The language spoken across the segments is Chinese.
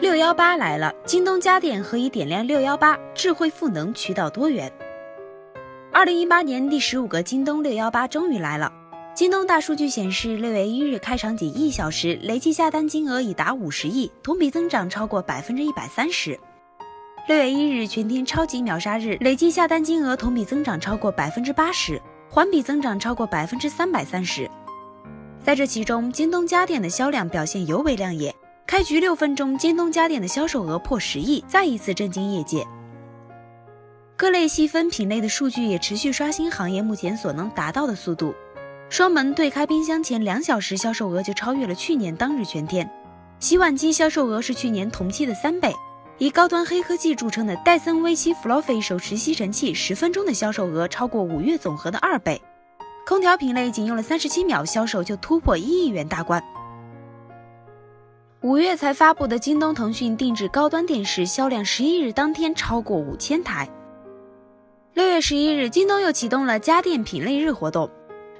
六幺八来了，京东家电何以点亮六幺八？智慧赋能，渠道多元。二零一八年第十五个京东六幺八终于来了。京东大数据显示，六月一日开场仅一小时，累计下单金额已达五十亿，同比增长超过百分之一百三十。六月一日全天超级秒杀日，累计下单金额同比增长超过百分之八十，环比增长超过百分之三百三十。在这其中，京东家电的销量表现尤为亮眼。开局六分钟，京东家电的销售额破十亿，再一次震惊业界。各类细分品类的数据也持续刷新行业目前所能达到的速度。双门对开冰箱前两小时销售额就超越了去年当日全天，洗碗机销售额是去年同期的三倍。以高端黑科技著称的戴森 V7 Fluffy 手持吸尘器，十分钟的销售额超过五月总和的二倍。空调品类仅用了三十七秒，销售就突破一亿元大关。五月才发布的京东腾讯定制高端电视销量，十一日当天超过五千台。六月十一日，京东又启动了家电品类日活动，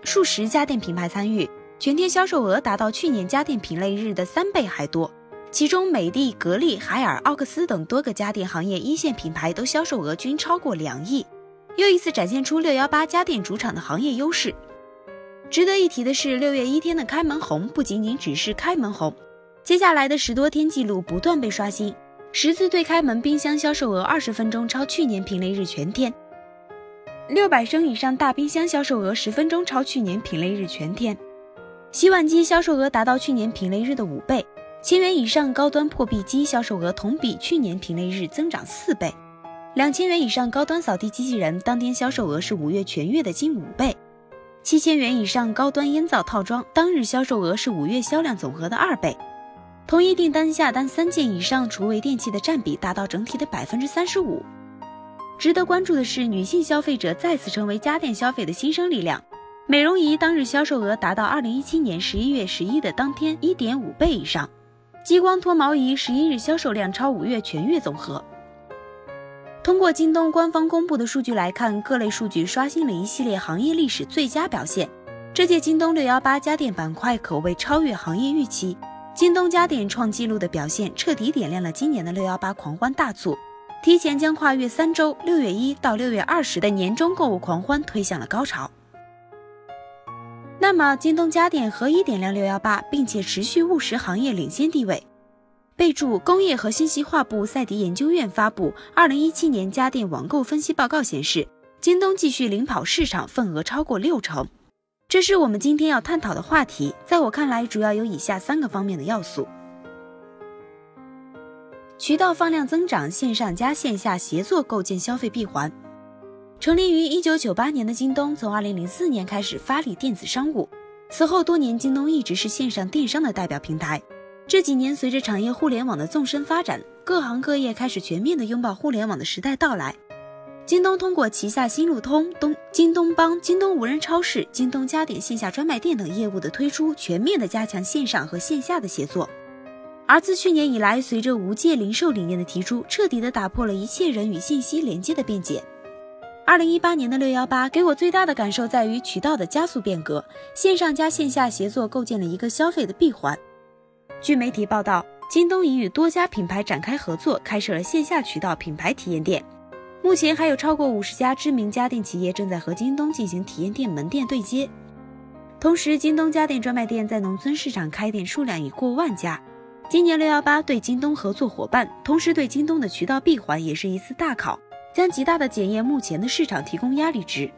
数十家电品牌参与，全天销售额达到去年家电品类日的三倍还多。其中，美的、格力、海尔、奥克斯等多个家电行业一线品牌都销售额均超过两亿，又一次展现出六幺八家电主场的行业优势。值得一提的是，六月一天的开门红不仅仅只是开门红。接下来的十多天记录不断被刷新，十次对开门冰箱销售额二十分钟超去年品类日全天，六百升以上大冰箱销售额十分钟超去年品类日全天，洗碗机销售额达到去年品类日的五倍，千元以上高端破壁机销售额同比去年品类日增长四倍，两千元以上高端扫地机器人当天销售额是五月全月的近五倍，七千元以上高端烟灶套装当日销售额是五月销量总和的二倍。同一订单下单三件以上，厨卫电器的占比达到整体的百分之三十五。值得关注的是，女性消费者再次成为家电消费的新生力量。美容仪当日销售额达到二零一七年十一月十一的当天一点五倍以上。激光脱毛仪十一日销售量超五月全月总和。通过京东官方公布的数据来看，各类数据刷新了一系列行业历史最佳表现。这届京东六幺八家电板块可谓超越行业预期。京东家电创纪录的表现，彻底点亮了今年的六幺八狂欢大促，提前将跨越三周六月一到六月二十的年终购物狂欢推向了高潮。那么，京东家电何以点亮六幺八，并且持续务实行业领先地位？备注：工业和信息化部赛迪研究院发布二零一七年家电网购分析报告显示，京东继续领跑市场份额超过六成。这是我们今天要探讨的话题，在我看来，主要有以下三个方面的要素：渠道放量增长，线上加线下协作构建消费闭环。成立于一九九八年的京东，从二零零四年开始发力电子商务，此后多年，京东一直是线上电商的代表平台。这几年，随着产业互联网的纵深发展，各行各业开始全面的拥抱互联网的时代到来。京东通过旗下新路通、东京东帮、京东无人超市、京东家电线下专卖店等业务的推出，全面的加强线上和线下的协作。而自去年以来，随着无界零售理念的提出，彻底的打破了一切人与信息连接的边界。二零一八年的六幺八给我最大的感受在于渠道的加速变革，线上加线下协作构建了一个消费的闭环。据媒体报道，京东已与多家品牌展开合作，开设了线下渠道品牌体验店。目前还有超过五十家知名家电企业正在和京东进行体验店门店对接。同时，京东家电专卖店在农村市场开店数量已过万家。今年六幺八对京东合作伙伴，同时对京东的渠道闭环也是一次大考，将极大的检验目前的市场提供压力值。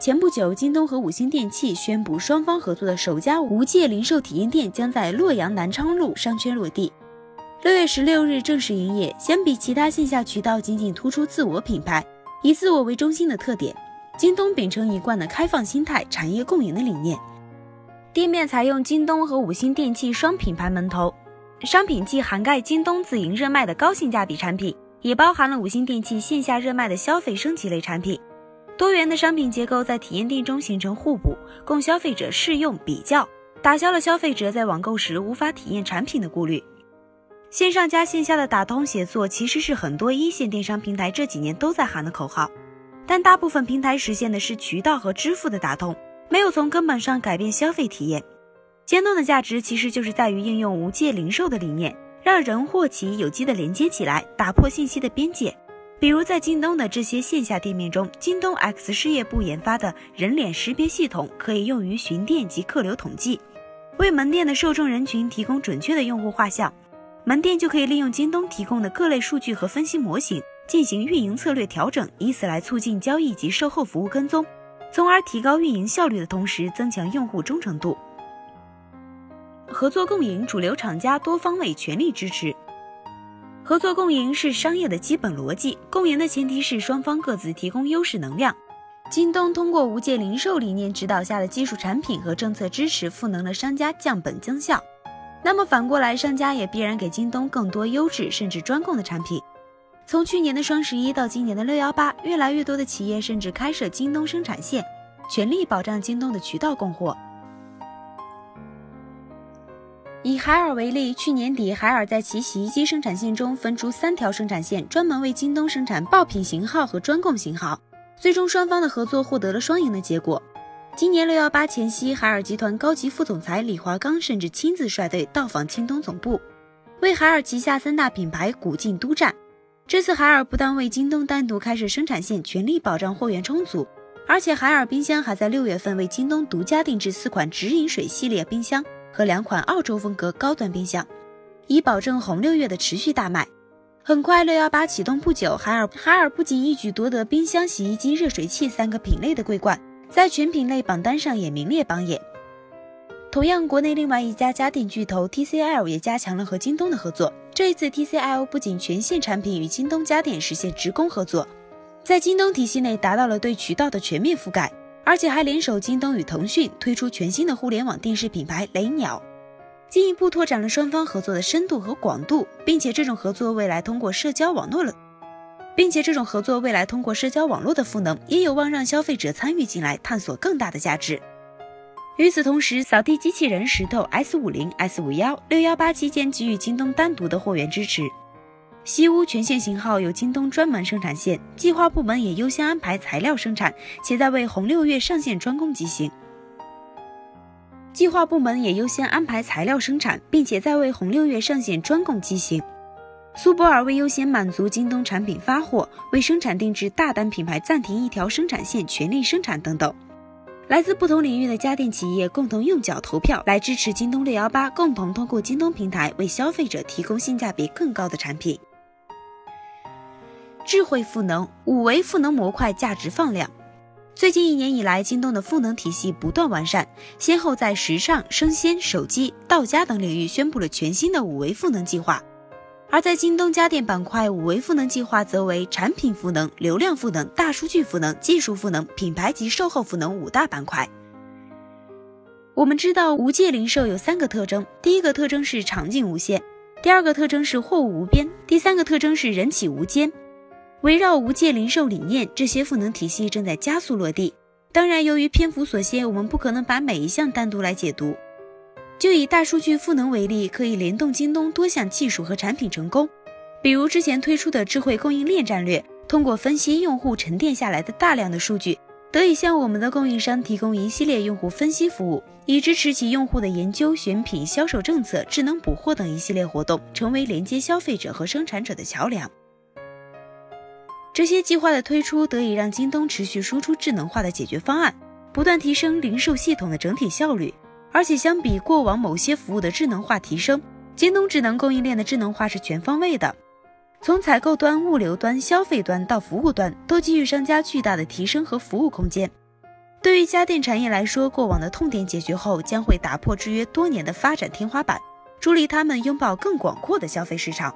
前不久，京东和五星电器宣布，双方合作的首家无界零售体验店将在洛阳南昌路商圈落地。六月十六日正式营业。相比其他线下渠道，仅仅突出自我品牌、以自我为中心的特点，京东秉承一贯的开放心态、产业共赢的理念。店面采用京东和五星电器双品牌门头，商品既涵盖京东自营热卖的高性价比产品，也包含了五星电器线下热卖的消费升级类产品。多元的商品结构在体验店中形成互补，供消费者试用比较，打消了消费者在网购时无法体验产品的顾虑。线上加线下的打通协作，其实是很多一线电商平台这几年都在喊的口号，但大部分平台实现的是渠道和支付的打通，没有从根本上改变消费体验。京东的价值其实就是在于应用无界零售的理念，让人或企有机的连接起来，打破信息的边界。比如在京东的这些线下店面中，京东 X 事业部研发的人脸识别系统可以用于巡店及客流统计，为门店的受众人群提供准确的用户画像。门店就可以利用京东提供的各类数据和分析模型进行运营策略调整，以此来促进交易及售后服务跟踪，从而提高运营效率的同时增强用户忠诚度。合作共赢，主流厂家多方位全力支持。合作共赢是商业的基本逻辑，共赢的前提是双方各自提供优势能量。京东通过无界零售理念指导下的技术产品和政策支持，赋能了商家降本增效。那么反过来，商家也必然给京东更多优质甚至专供的产品。从去年的双十一到今年的六幺八，越来越多的企业甚至开设京东生产线，全力保障京东的渠道供货。以海尔为例，去年底，海尔在其洗衣机生产线中分出三条生产线，专门为京东生产爆品型号和专供型号。最终，双方的合作获得了双赢的结果。今年六幺八前夕，海尔集团高级副总裁李华刚甚至亲自率队到访京东总部，为海尔旗下三大品牌鼓劲督战。这次，海尔不但为京东单独开设生产线，全力保障货源充足，而且海尔冰箱还在六月份为京东独家定制四款直饮水系列冰箱。和两款澳洲风格高端冰箱，以保证红六月的持续大卖。很快，六幺八启动不久，海尔海尔不仅一举夺得冰箱、洗衣机、热水器三个品类的桂冠，在全品类榜单上也名列榜眼。同样，国内另外一家家电巨头 TCL 也加强了和京东的合作。这一次，TCL 不仅全线产品与京东家电实现直供合作，在京东体系内达到了对渠道的全面覆盖。而且还联手京东与腾讯推出全新的互联网电视品牌雷鸟，进一步拓展了双方合作的深度和广度，并且这种合作未来通过社交网络了，并且这种合作未来通过社交网络的赋能，也有望让消费者参与进来，探索更大的价值。与此同时，扫地机器人石头 S 五零、S 五幺六幺八期间给予京东单独的货源支持。西屋全线型号有京东专门生产线，计划部门也优先安排材料生产，且在为红六月上线专供机型。计划部门也优先安排材料生产，并且在为红六月上线专供机型。苏泊尔为优先满足京东产品发货，为生产定制大单品牌暂停一条生产线，全力生产等等。来自不同领域的家电企业共同用脚投票来支持京东六幺八，共同通过京东平台为消费者提供性价比更高的产品。智慧赋能，五维赋能模块价值放量。最近一年以来，京东的赋能体系不断完善，先后在时尚、生鲜、手机、到家等领域宣布了全新的五维赋能计划。而在京东家电板块，五维赋能计划则为产品赋能、流量赋能、大数据赋能、技术赋能、品牌及售后赋能五大板块。我们知道，无界零售有三个特征：第一个特征是场景无限，第二个特征是货物无边，第三个特征是人企无间。围绕无界零售理念，这些赋能体系正在加速落地。当然，由于篇幅所限，我们不可能把每一项单独来解读。就以大数据赋能为例，可以联动京东多项技术和产品成功。比如之前推出的智慧供应链战略，通过分析用户沉淀下来的大量的数据，得以向我们的供应商提供一系列用户分析服务，以支持其用户的研究、选品、销售政策、智能补货等一系列活动，成为连接消费者和生产者的桥梁。这些计划的推出，得以让京东持续输出智能化的解决方案，不断提升零售系统的整体效率。而且相比过往某些服务的智能化提升，京东智能供应链的智能化是全方位的，从采购端、物流端、消费端到服务端，都给予商家巨大的提升和服务空间。对于家电产业来说，过往的痛点解决后，将会打破制约多年的发展天花板，助力他们拥抱更广阔的消费市场。